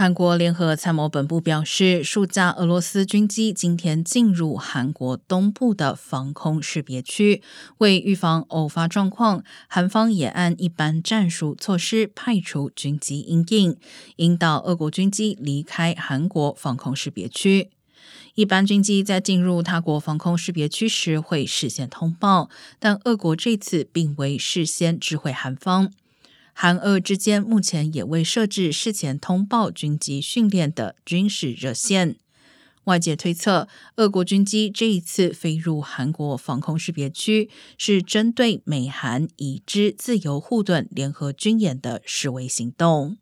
韩国联合参谋本部表示，数架俄罗斯军机今天进入韩国东部的防空识别区。为预防偶发状况，韩方也按一般战术措施派出军机应应，引导俄国军机离开韩国防空识别区。一般军机在进入他国防空识别区时会事先通报，但俄国这次并未事先知会韩方。韩俄之间目前也未设置事前通报军机训练的军事热线。外界推测，俄国军机这一次飞入韩国防空识别区，是针对美韩已知自由护盾联合军演的示威行动。